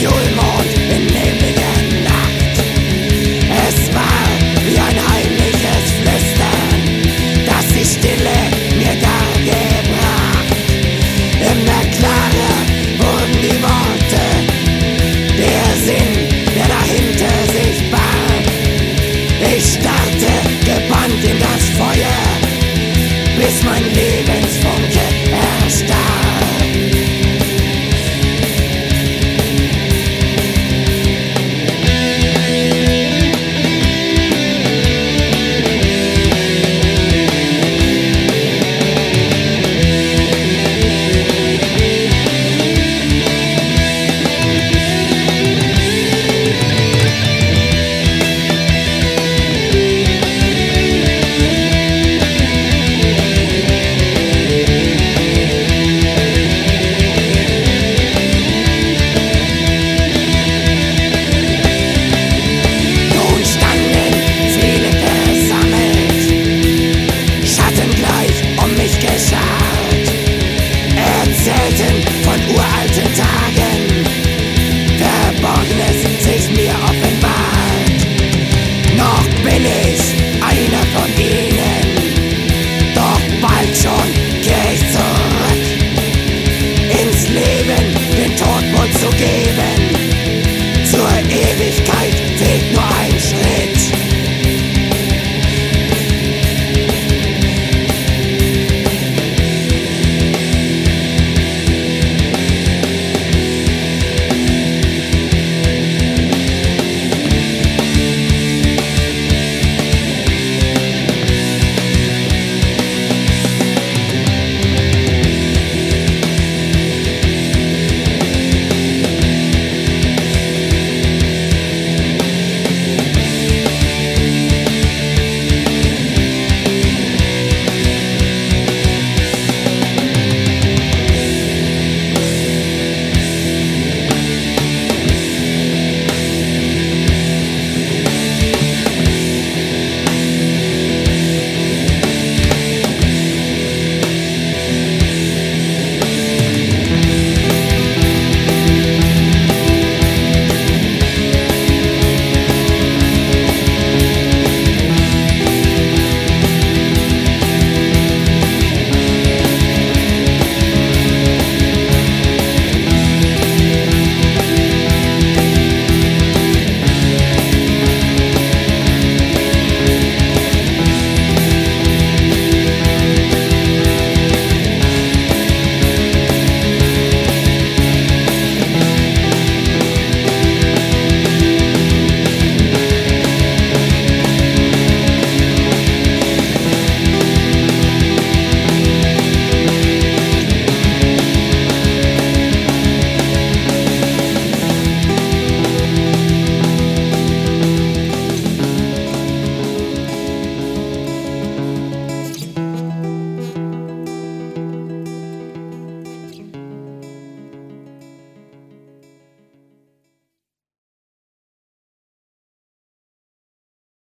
Julmond im nebligen Nacht. Es war wie ein heimliches Flüstern, das die Stille mir dargebracht. In der wurden die Worte, der Sinn, der dahinter sich barg. Ich starte gebannt in das Feuer, bis mein Leben believe